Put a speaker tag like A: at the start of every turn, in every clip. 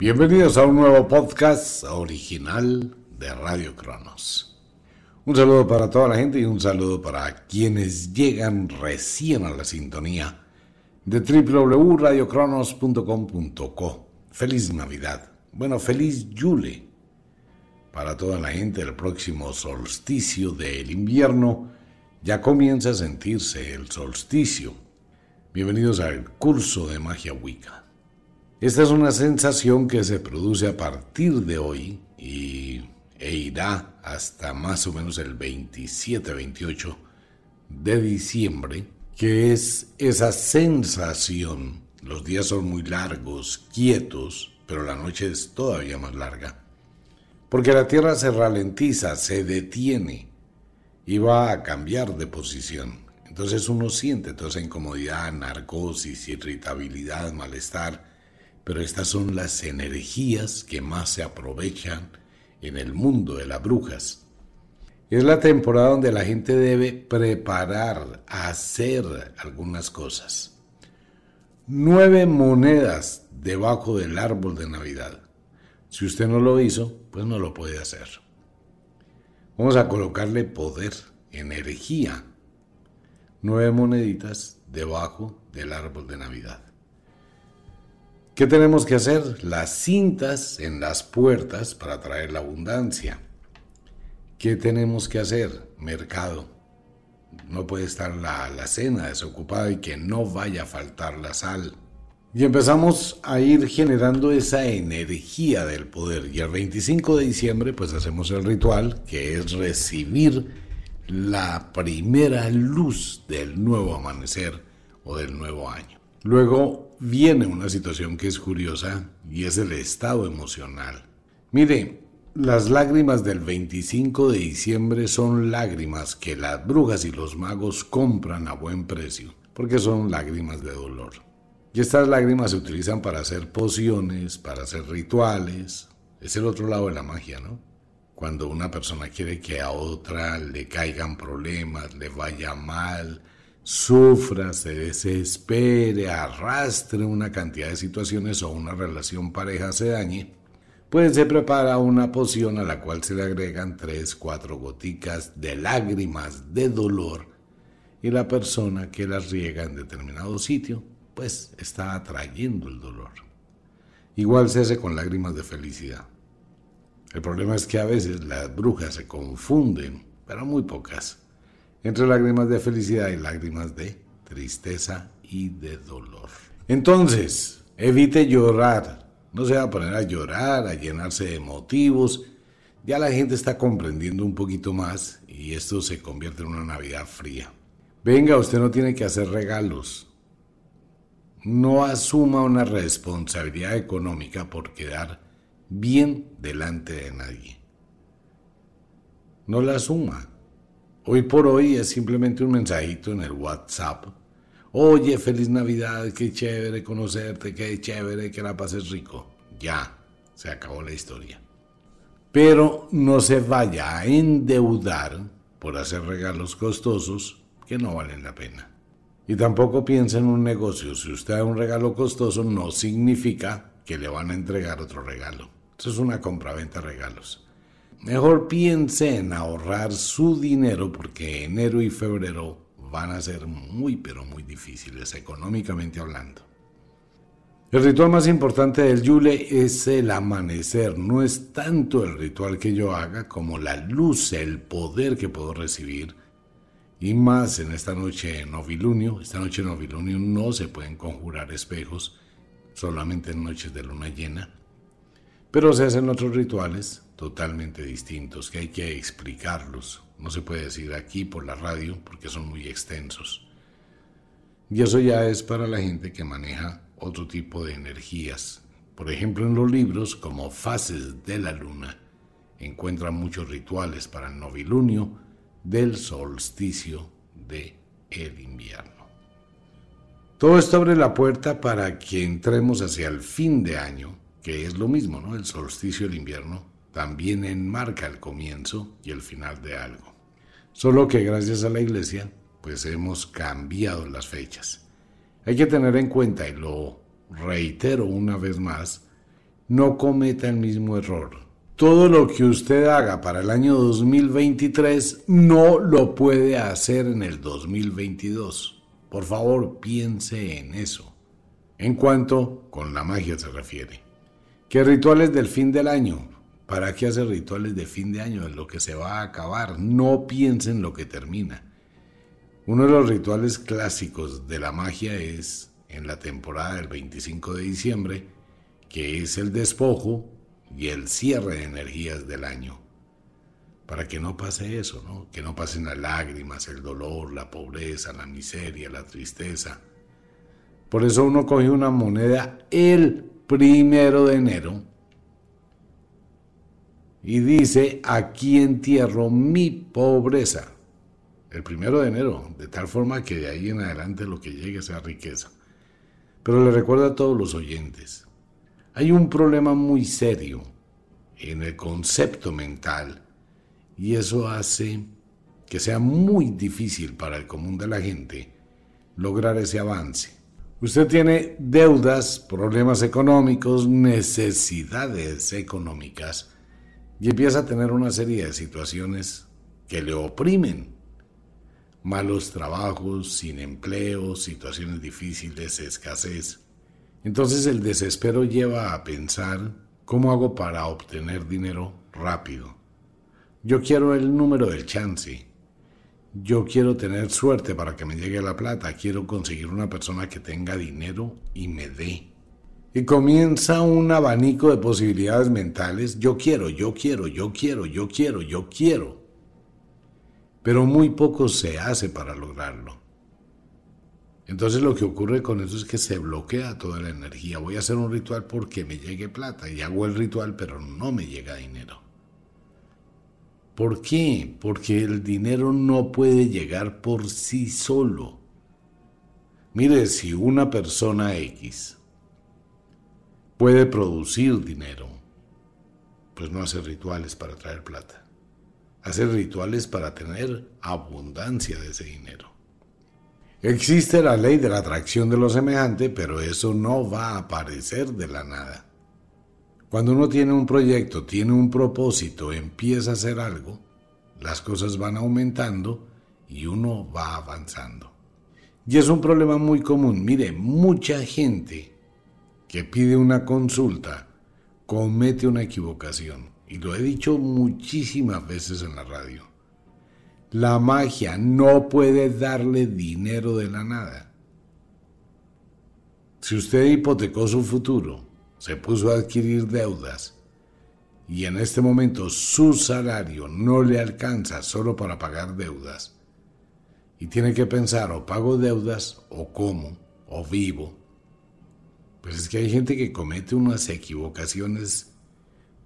A: Bienvenidos a un nuevo podcast original de Radio Cronos. Un saludo para toda la gente y un saludo para quienes llegan recién a la sintonía de www.radiocronos.com.co. Feliz Navidad. Bueno, feliz Yule para toda la gente. El próximo solsticio del invierno ya comienza a sentirse el solsticio. Bienvenidos al curso de magia Wicca. Esta es una sensación que se produce a partir de hoy y, e irá hasta más o menos el 27-28 de diciembre, que es esa sensación. Los días son muy largos, quietos, pero la noche es todavía más larga. Porque la Tierra se ralentiza, se detiene y va a cambiar de posición. Entonces uno siente toda esa incomodidad, narcosis, irritabilidad, malestar, pero estas son las energías que más se aprovechan en el mundo de las brujas. Es la temporada donde la gente debe preparar, hacer algunas cosas. Nueve monedas debajo del árbol de Navidad. Si usted no lo hizo, pues no lo puede hacer. Vamos a colocarle poder, energía. Nueve moneditas debajo del árbol de Navidad. ¿Qué tenemos que hacer? Las cintas en las puertas para traer la abundancia. ¿Qué tenemos que hacer? Mercado. No puede estar la, la cena desocupada y que no vaya a faltar la sal. Y empezamos a ir generando esa energía del poder. Y el 25 de diciembre pues hacemos el ritual que es recibir la primera luz del nuevo amanecer o del nuevo año. Luego viene una situación que es curiosa y es el estado emocional. Mire, las lágrimas del 25 de diciembre son lágrimas que las brujas y los magos compran a buen precio, porque son lágrimas de dolor. Y estas lágrimas se utilizan para hacer pociones, para hacer rituales. Es el otro lado de la magia, ¿no? Cuando una persona quiere que a otra le caigan problemas, le vaya mal, sufra, se desespere, arrastre una cantidad de situaciones o una relación pareja se dañe, pues se prepara una poción a la cual se le agregan tres, cuatro goticas de lágrimas de dolor y la persona que las riega en determinado sitio, pues está atrayendo el dolor. Igual se hace con lágrimas de felicidad. El problema es que a veces las brujas se confunden, pero muy pocas entre lágrimas de felicidad y lágrimas de tristeza y de dolor. Entonces, evite llorar. No se va a poner a llorar, a llenarse de motivos. Ya la gente está comprendiendo un poquito más y esto se convierte en una Navidad fría. Venga, usted no tiene que hacer regalos. No asuma una responsabilidad económica por quedar bien delante de nadie. No la asuma. Hoy por hoy es simplemente un mensajito en el WhatsApp. Oye, feliz Navidad, qué chévere conocerte, qué chévere que la pases rico. Ya, se acabó la historia. Pero no se vaya a endeudar por hacer regalos costosos que no valen la pena. Y tampoco piensa en un negocio. Si usted da un regalo costoso, no significa que le van a entregar otro regalo. Eso es una compra-venta regalos. Mejor piense en ahorrar su dinero porque enero y febrero van a ser muy pero muy difíciles económicamente hablando. El ritual más importante del Yule es el amanecer. No es tanto el ritual que yo haga como la luz, el poder que puedo recibir. Y más en esta noche de novilunio. Esta noche de novilunio no se pueden conjurar espejos, solamente en noches de luna llena. Pero se hacen otros rituales totalmente distintos que hay que explicarlos. No se puede decir aquí por la radio porque son muy extensos. Y eso ya es para la gente que maneja otro tipo de energías. Por ejemplo, en los libros como Fases de la Luna encuentran muchos rituales para el novilunio del solsticio de invierno. Todo esto abre la puerta para que entremos hacia el fin de año que es lo mismo, ¿no? El solsticio del invierno también enmarca el comienzo y el final de algo. Solo que gracias a la iglesia, pues hemos cambiado las fechas. Hay que tener en cuenta, y lo reitero una vez más, no cometa el mismo error. Todo lo que usted haga para el año 2023 no lo puede hacer en el 2022. Por favor, piense en eso. En cuanto con la magia se refiere. ¿Qué rituales del fin del año? ¿Para qué hacer rituales de fin de año? Es lo que se va a acabar. No piense en lo que termina. Uno de los rituales clásicos de la magia es en la temporada del 25 de diciembre, que es el despojo y el cierre de energías del año. Para que no pase eso, ¿no? Que no pasen las lágrimas, el dolor, la pobreza, la miseria, la tristeza. Por eso uno coge una moneda el primero de enero y dice, aquí entierro mi pobreza. El primero de enero, de tal forma que de ahí en adelante lo que llegue sea riqueza. Pero le recuerdo a todos los oyentes, hay un problema muy serio en el concepto mental y eso hace que sea muy difícil para el común de la gente lograr ese avance. Usted tiene deudas, problemas económicos, necesidades económicas y empieza a tener una serie de situaciones que le oprimen. Malos trabajos, sin empleo, situaciones difíciles, escasez. Entonces el desespero lleva a pensar, ¿cómo hago para obtener dinero rápido? Yo quiero el número del chance. Yo quiero tener suerte para que me llegue la plata. Quiero conseguir una persona que tenga dinero y me dé. Y comienza un abanico de posibilidades mentales. Yo quiero, yo quiero, yo quiero, yo quiero, yo quiero. Pero muy poco se hace para lograrlo. Entonces lo que ocurre con eso es que se bloquea toda la energía. Voy a hacer un ritual porque me llegue plata y hago el ritual pero no me llega dinero. ¿Por qué? Porque el dinero no puede llegar por sí solo. Mire, si una persona X puede producir dinero, pues no hace rituales para traer plata. Hace rituales para tener abundancia de ese dinero. Existe la ley de la atracción de lo semejante, pero eso no va a aparecer de la nada. Cuando uno tiene un proyecto, tiene un propósito, empieza a hacer algo, las cosas van aumentando y uno va avanzando. Y es un problema muy común. Mire, mucha gente que pide una consulta comete una equivocación. Y lo he dicho muchísimas veces en la radio. La magia no puede darle dinero de la nada. Si usted hipotecó su futuro, se puso a adquirir deudas y en este momento su salario no le alcanza solo para pagar deudas y tiene que pensar o pago deudas o como o vivo, pues es que hay gente que comete unas equivocaciones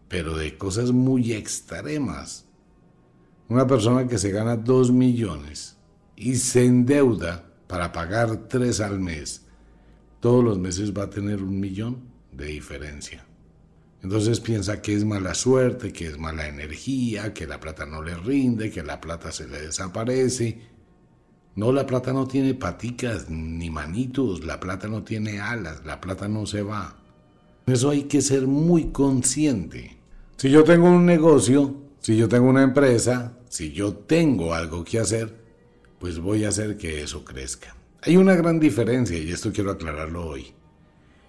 A: pero de cosas muy extremas. Una persona que se gana 2 millones y se endeuda para pagar 3 al mes, todos los meses va a tener un millón de diferencia. Entonces piensa que es mala suerte, que es mala energía, que la plata no le rinde, que la plata se le desaparece. No, la plata no tiene paticas ni manitos, la plata no tiene alas, la plata no se va. Eso hay que ser muy consciente. Si yo tengo un negocio, si yo tengo una empresa, si yo tengo algo que hacer, pues voy a hacer que eso crezca. Hay una gran diferencia, y esto quiero aclararlo hoy,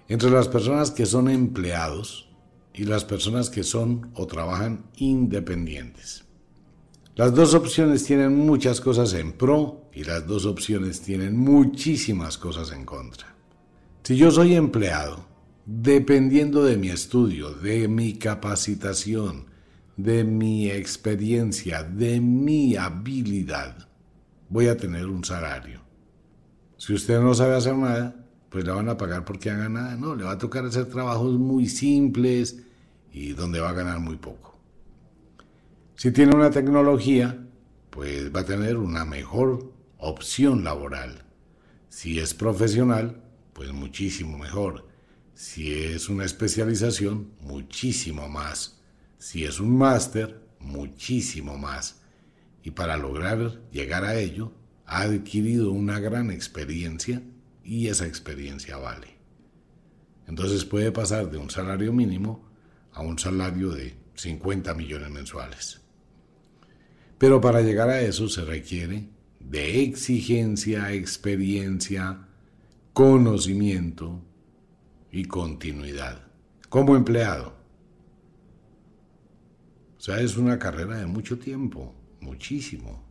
A: entre las personas que son empleados y las personas que son o trabajan independientes. Las dos opciones tienen muchas cosas en pro y las dos opciones tienen muchísimas cosas en contra. Si yo soy empleado, dependiendo de mi estudio, de mi capacitación, de mi experiencia, de mi habilidad, voy a tener un salario. Si usted no sabe hacer nada, pues le van a pagar porque haga nada. No, le va a tocar hacer trabajos muy simples y donde va a ganar muy poco. Si tiene una tecnología, pues va a tener una mejor opción laboral. Si es profesional, pues muchísimo mejor. Si es una especialización, muchísimo más. Si es un máster, muchísimo más. Y para lograr llegar a ello, ha adquirido una gran experiencia y esa experiencia vale. Entonces puede pasar de un salario mínimo a un salario de 50 millones mensuales. Pero para llegar a eso se requiere de exigencia, experiencia, conocimiento y continuidad como empleado. O sea, es una carrera de mucho tiempo, muchísimo.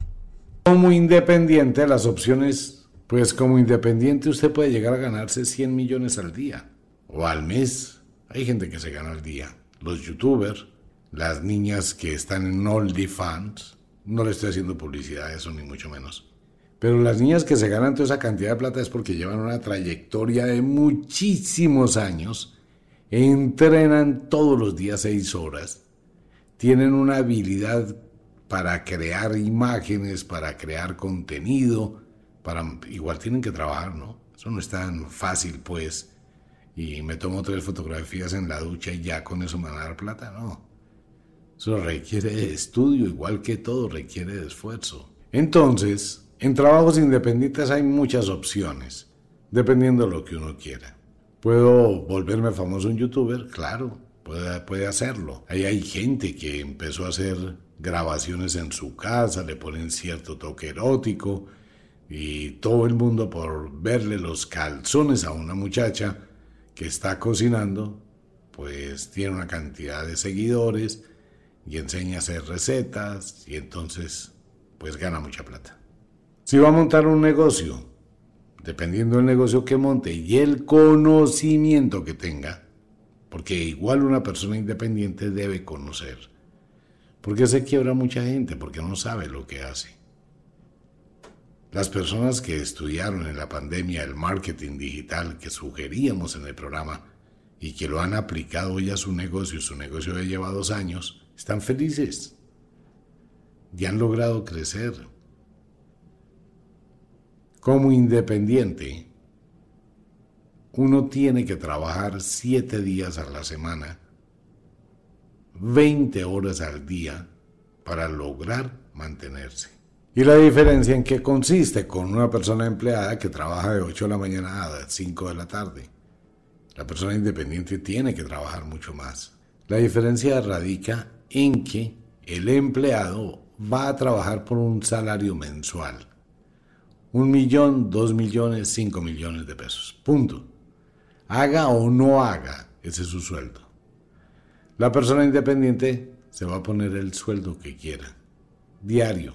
A: Como independiente, las opciones, pues como independiente usted puede llegar a ganarse 100 millones al día o al mes. Hay gente que se gana al día. Los youtubers, las niñas que están en OnlyFans, no le estoy haciendo publicidad a eso, ni mucho menos. Pero las niñas que se ganan toda esa cantidad de plata es porque llevan una trayectoria de muchísimos años, entrenan todos los días seis horas, tienen una habilidad para crear imágenes, para crear contenido, para igual tienen que trabajar, ¿no? Eso no es tan fácil, pues. Y me tomo tres fotografías en la ducha y ya con eso me van a dar plata, no. Eso requiere estudio, igual que todo requiere esfuerzo. Entonces, en trabajos independientes hay muchas opciones, dependiendo de lo que uno quiera. ¿Puedo volverme famoso en youtuber? Claro, puede, puede hacerlo. Ahí hay gente que empezó a hacer grabaciones en su casa, le ponen cierto toque erótico y todo el mundo por verle los calzones a una muchacha que está cocinando, pues tiene una cantidad de seguidores y enseña a hacer recetas y entonces pues gana mucha plata. Si va a montar un negocio, dependiendo del negocio que monte y el conocimiento que tenga, porque igual una persona independiente debe conocer. porque se quiebra mucha gente? Porque no sabe lo que hace. Las personas que estudiaron en la pandemia el marketing digital que sugeríamos en el programa y que lo han aplicado ya a su negocio, su negocio ya lleva dos años, están felices y han logrado crecer. Como independiente, uno tiene que trabajar siete días a la semana, 20 horas al día, para lograr mantenerse. ¿Y la diferencia en qué consiste con una persona empleada que trabaja de 8 de la mañana a 5 de la tarde? La persona independiente tiene que trabajar mucho más. La diferencia radica en que el empleado va a trabajar por un salario mensual. Un millón, dos millones, cinco millones de pesos. Punto. Haga o no haga, ese es su sueldo. La persona independiente se va a poner el sueldo que quiera, diario.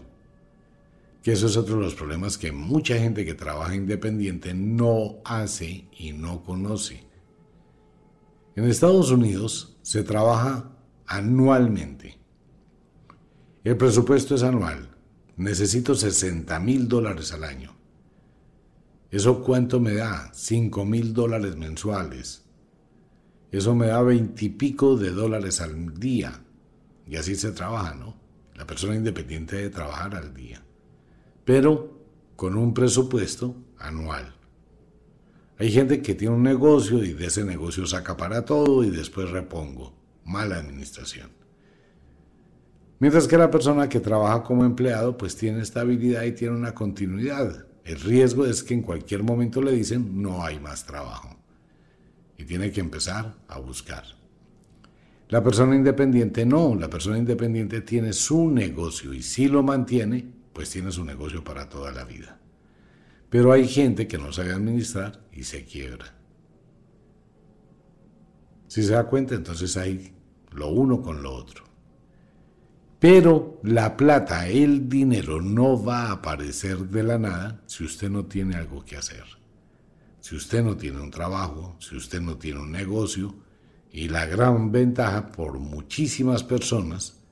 A: Que eso es otro de los problemas que mucha gente que trabaja independiente no hace y no conoce. En Estados Unidos se trabaja anualmente. El presupuesto es anual. Necesito 60 mil dólares al año. ¿Eso cuánto me da? 5 mil dólares mensuales. Eso me da veintipico de dólares al día. Y así se trabaja, ¿no? La persona independiente debe trabajar al día. Pero con un presupuesto anual. Hay gente que tiene un negocio y de ese negocio saca para todo y después repongo. Mala administración. Mientras que la persona que trabaja como empleado pues tiene estabilidad y tiene una continuidad. El riesgo es que en cualquier momento le dicen no hay más trabajo y tiene que empezar a buscar. La persona independiente no, la persona independiente tiene su negocio y si lo mantiene, pues tiene su negocio para toda la vida. Pero hay gente que no sabe administrar y se quiebra. Si se da cuenta, entonces hay lo uno con lo otro. Pero la plata, el dinero no va a aparecer de la nada si usted no tiene algo que hacer. Si usted no tiene un trabajo, si usted no tiene un negocio, y la gran ventaja por muchísimas personas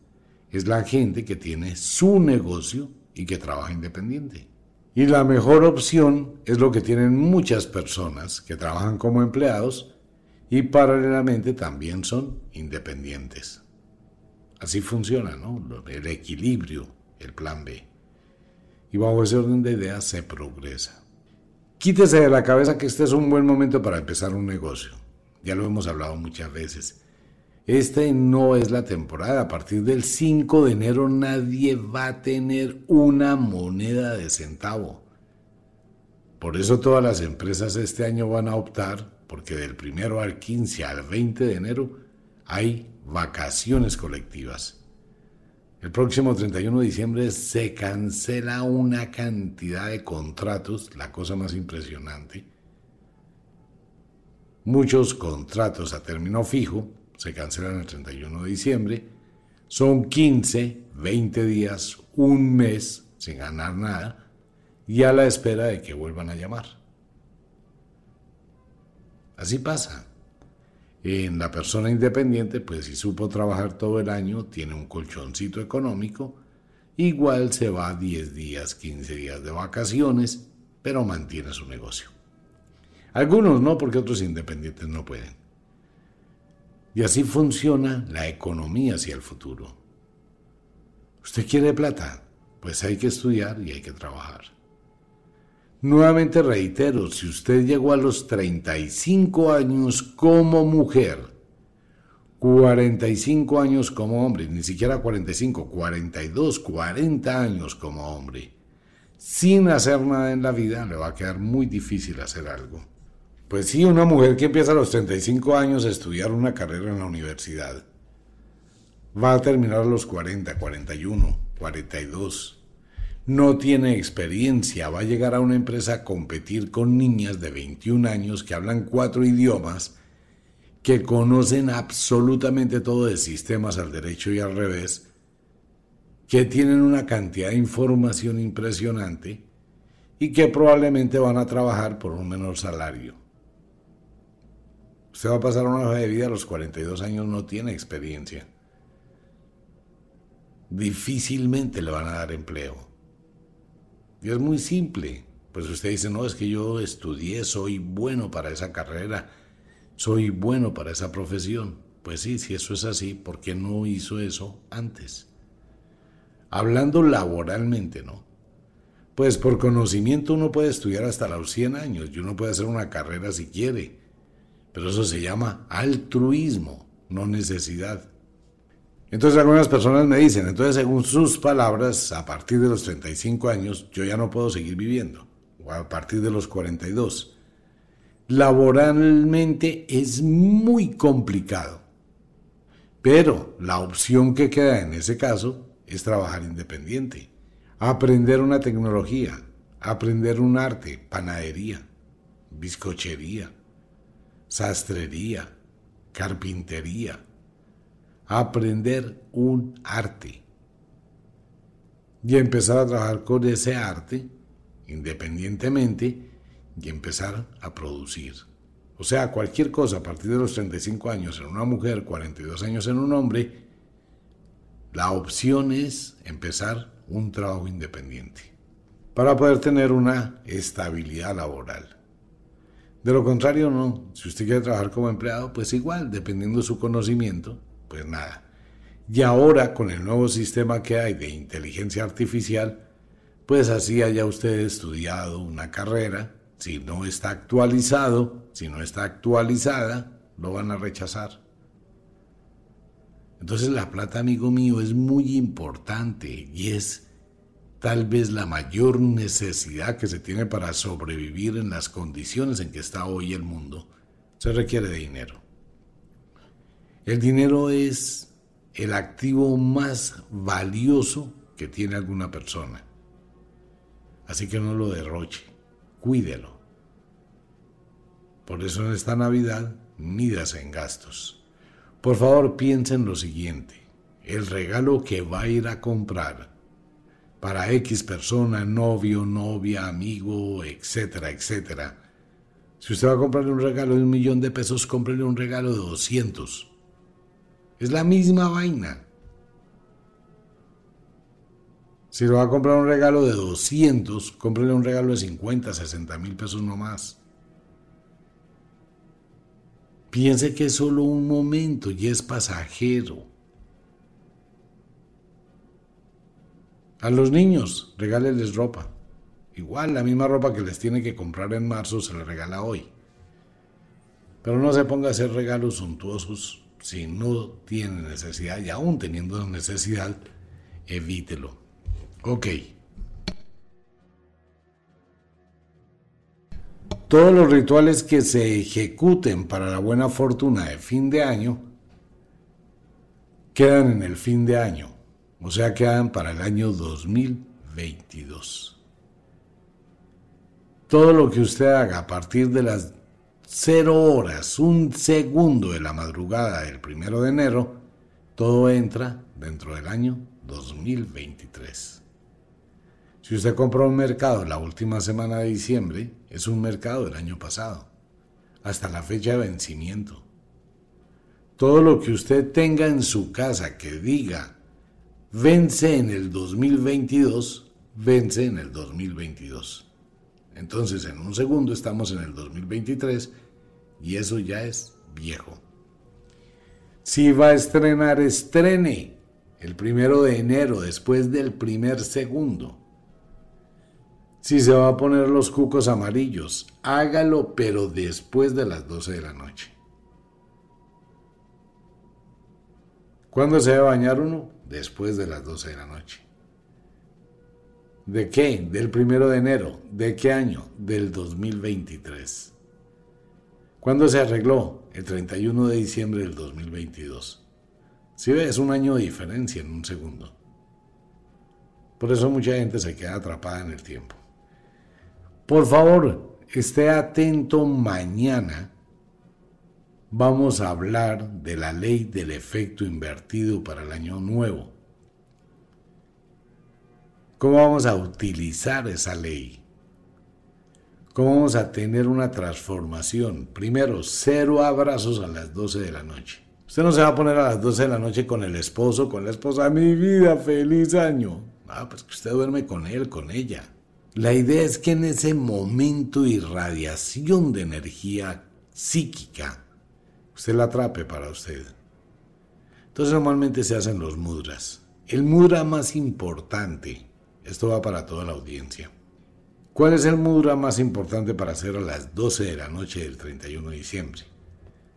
A: es la gente que tiene su negocio y que trabaja independiente. Y la mejor opción es lo que tienen muchas personas que trabajan como empleados y paralelamente también son independientes. Así funciona, ¿no? El equilibrio, el plan B. Y bajo ese orden de ideas se progresa. Quítese de la cabeza que este es un buen momento para empezar un negocio. Ya lo hemos hablado muchas veces. Este no es la temporada. A partir del 5 de enero nadie va a tener una moneda de centavo. Por eso todas las empresas este año van a optar porque del primero al 15 al 20 de enero hay vacaciones colectivas. El próximo 31 de diciembre se cancela una cantidad de contratos, la cosa más impresionante. Muchos contratos a término fijo se cancelan el 31 de diciembre. Son 15, 20 días, un mes sin ganar nada y a la espera de que vuelvan a llamar. Así pasa. En la persona independiente, pues si supo trabajar todo el año, tiene un colchoncito económico, igual se va 10 días, 15 días de vacaciones, pero mantiene su negocio. Algunos no, porque otros independientes no pueden. Y así funciona la economía hacia el futuro. ¿Usted quiere plata? Pues hay que estudiar y hay que trabajar. Nuevamente reitero, si usted llegó a los 35 años como mujer, 45 años como hombre, ni siquiera 45, 42, 40 años como hombre, sin hacer nada en la vida, le va a quedar muy difícil hacer algo. Pues sí, una mujer que empieza a los 35 años a estudiar una carrera en la universidad, va a terminar a los 40, 41, 42 no tiene experiencia, va a llegar a una empresa a competir con niñas de 21 años que hablan cuatro idiomas, que conocen absolutamente todo de sistemas al derecho y al revés, que tienen una cantidad de información impresionante y que probablemente van a trabajar por un menor salario. Usted va a pasar una hoja de vida a los 42 años, no tiene experiencia. Difícilmente le van a dar empleo. Y es muy simple. Pues usted dice, no, es que yo estudié, soy bueno para esa carrera, soy bueno para esa profesión. Pues sí, si eso es así, ¿por qué no hizo eso antes? Hablando laboralmente, ¿no? Pues por conocimiento uno puede estudiar hasta los 100 años y uno puede hacer una carrera si quiere, pero eso se llama altruismo, no necesidad. Entonces algunas personas me dicen, entonces según sus palabras, a partir de los 35 años yo ya no puedo seguir viviendo, o a partir de los 42. Laboralmente es muy complicado, pero la opción que queda en ese caso es trabajar independiente, aprender una tecnología, aprender un arte, panadería, bizcochería, sastrería, carpintería, aprender un arte y empezar a trabajar con ese arte independientemente y empezar a producir. O sea, cualquier cosa a partir de los 35 años en una mujer, 42 años en un hombre, la opción es empezar un trabajo independiente para poder tener una estabilidad laboral. De lo contrario, no. Si usted quiere trabajar como empleado, pues igual, dependiendo de su conocimiento, pues nada. Y ahora con el nuevo sistema que hay de inteligencia artificial, pues así haya usted estudiado una carrera, si no está actualizado, si no está actualizada, lo van a rechazar. Entonces la plata, amigo mío, es muy importante y es tal vez la mayor necesidad que se tiene para sobrevivir en las condiciones en que está hoy el mundo. Se requiere de dinero. El dinero es el activo más valioso que tiene alguna persona. Así que no lo derroche, cuídelo. Por eso en esta Navidad mídase en gastos. Por favor, piensa en lo siguiente. El regalo que va a ir a comprar para X persona, novio, novia, amigo, etcétera, etcétera. Si usted va a comprarle un regalo de un millón de pesos, cómprele un regalo de 200 es la misma vaina. Si lo va a comprar un regalo de 200, cómprele un regalo de 50, 60 mil pesos no más. Piense que es solo un momento y es pasajero. A los niños, regáleles ropa. Igual, la misma ropa que les tiene que comprar en marzo se le regala hoy. Pero no se ponga a hacer regalos suntuosos si no tiene necesidad y aún teniendo necesidad, evítelo. Ok. Todos los rituales que se ejecuten para la buena fortuna de fin de año quedan en el fin de año, o sea, quedan para el año 2022. Todo lo que usted haga a partir de las 0 horas, un segundo de la madrugada del primero de enero, todo entra dentro del año 2023. Si usted compró un mercado la última semana de diciembre, es un mercado del año pasado, hasta la fecha de vencimiento. Todo lo que usted tenga en su casa que diga vence en el 2022, vence en el 2022. Entonces en un segundo estamos en el 2023 y eso ya es viejo. Si va a estrenar, estrene el primero de enero, después del primer segundo. Si se va a poner los cucos amarillos, hágalo, pero después de las 12 de la noche. ¿Cuándo se va a bañar uno? Después de las 12 de la noche. ¿De qué? Del primero de enero. ¿De qué año? Del 2023. ¿Cuándo se arregló? El 31 de diciembre del 2022. Si ve, es un año de diferencia en un segundo. Por eso mucha gente se queda atrapada en el tiempo. Por favor, esté atento mañana. Vamos a hablar de la ley del efecto invertido para el año nuevo. ¿Cómo vamos a utilizar esa ley? ¿Cómo vamos a tener una transformación? Primero, cero abrazos a las 12 de la noche. Usted no se va a poner a las 12 de la noche con el esposo, con la esposa, mi vida, feliz año. Ah, pues que usted duerme con él, con ella. La idea es que en ese momento irradiación de energía psíquica, usted la atrape para usted. Entonces normalmente se hacen los mudras. El mudra más importante, esto va para toda la audiencia. ¿Cuál es el mudra más importante para hacer a las 12 de la noche del 31 de diciembre?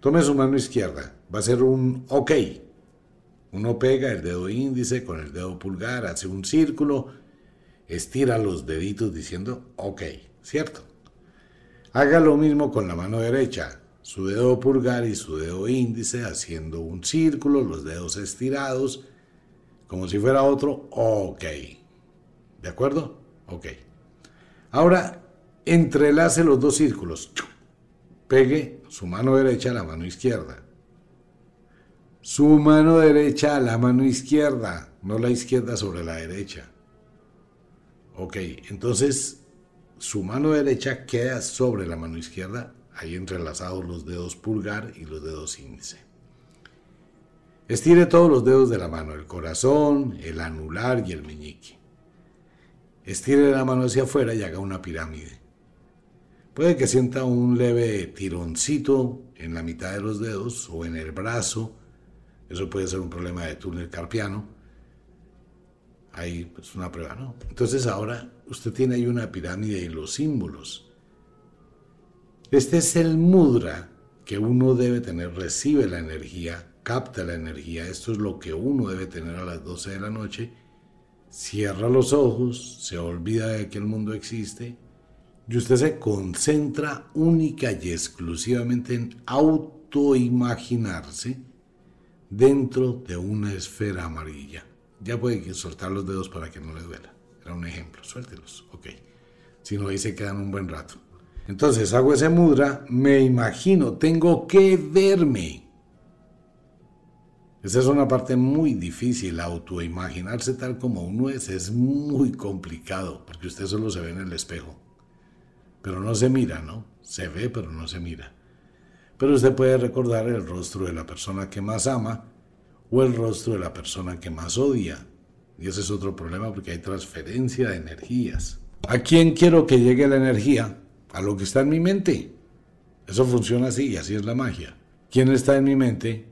A: Tome su mano izquierda, va a ser un OK. Uno pega el dedo índice con el dedo pulgar, hace un círculo estira los deditos diciendo ok, ¿cierto? Haga lo mismo con la mano derecha, su dedo pulgar y su dedo índice haciendo un círculo, los dedos estirados, como si fuera otro, ok. ¿De acuerdo? Ok. Ahora, entrelace los dos círculos. Pegue su mano derecha a la mano izquierda. Su mano derecha a la mano izquierda, no la izquierda sobre la derecha. Ok, entonces su mano derecha queda sobre la mano izquierda, ahí entrelazados los dedos pulgar y los dedos índice. Estire todos los dedos de la mano, el corazón, el anular y el meñique. Estire la mano hacia afuera y haga una pirámide. Puede que sienta un leve tironcito en la mitad de los dedos o en el brazo. Eso puede ser un problema de túnel carpiano Ahí pues una prueba, ¿no? Entonces ahora usted tiene ahí una pirámide y los símbolos. Este es el mudra que uno debe tener, recibe la energía, capta la energía, esto es lo que uno debe tener a las 12 de la noche, cierra los ojos, se olvida de que el mundo existe y usted se concentra única y exclusivamente en autoimaginarse dentro de una esfera amarilla. Ya puede soltar los dedos para que no le duela. Era un ejemplo, suéltelos, ok. Si no, ahí se quedan un buen rato. Entonces hago ese mudra, me imagino, tengo que verme. Esa es una parte muy difícil, autoimaginarse tal como uno es, es muy complicado, porque usted solo se ve en el espejo. Pero no se mira, ¿no? Se ve, pero no se mira. Pero usted puede recordar el rostro de la persona que más ama o el rostro de la persona que más odia. Y ese es otro problema porque hay transferencia de energías. ¿A quién quiero que llegue la energía? A lo que está en mi mente. Eso funciona así y así es la magia. ¿Quién está en mi mente?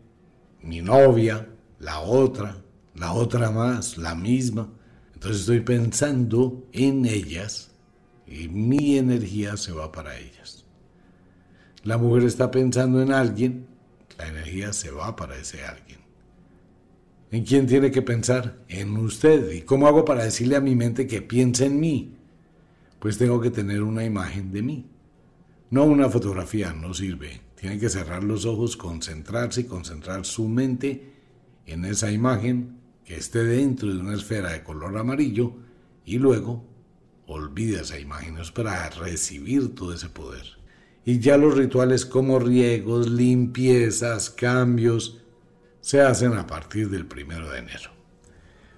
A: Mi novia, la otra, la otra más, la misma. Entonces estoy pensando en ellas y mi energía se va para ellas. La mujer está pensando en alguien, la energía se va para ese alguien. ¿En quién tiene que pensar? En usted. ¿Y cómo hago para decirle a mi mente que piense en mí? Pues tengo que tener una imagen de mí. No una fotografía, no sirve. Tiene que cerrar los ojos, concentrarse y concentrar su mente en esa imagen que esté dentro de una esfera de color amarillo y luego olvida esa imagen. Es para recibir todo ese poder. Y ya los rituales como riegos, limpiezas, cambios, se hacen a partir del primero de enero.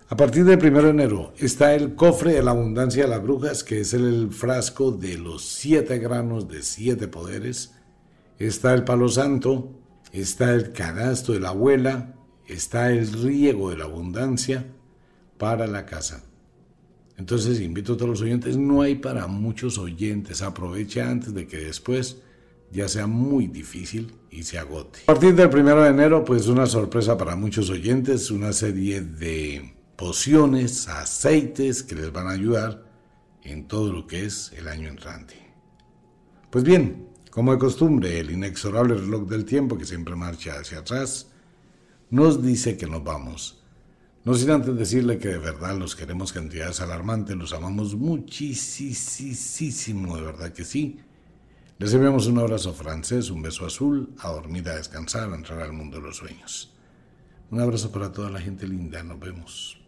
A: A partir del primero de enero está el cofre de la abundancia de las brujas, que es el frasco de los siete granos de siete poderes. Está el palo santo, está el canasto de la abuela, está el riego de la abundancia para la casa. Entonces invito a todos los oyentes, no hay para muchos oyentes, aproveche antes de que después ya sea muy difícil y se agote. A partir del primero de enero, pues una sorpresa para muchos oyentes, una serie de pociones, aceites que les van a ayudar en todo lo que es el año entrante. Pues bien, como de costumbre, el inexorable reloj del tiempo que siempre marcha hacia atrás, nos dice que nos vamos. No sin antes decirle que de verdad los queremos cantidades alarmantes, los amamos muchísimo, de verdad que sí. Les enviamos un abrazo francés, un beso azul, a dormir, a descansar, a entrar al mundo de los sueños. Un abrazo para toda la gente linda, nos vemos.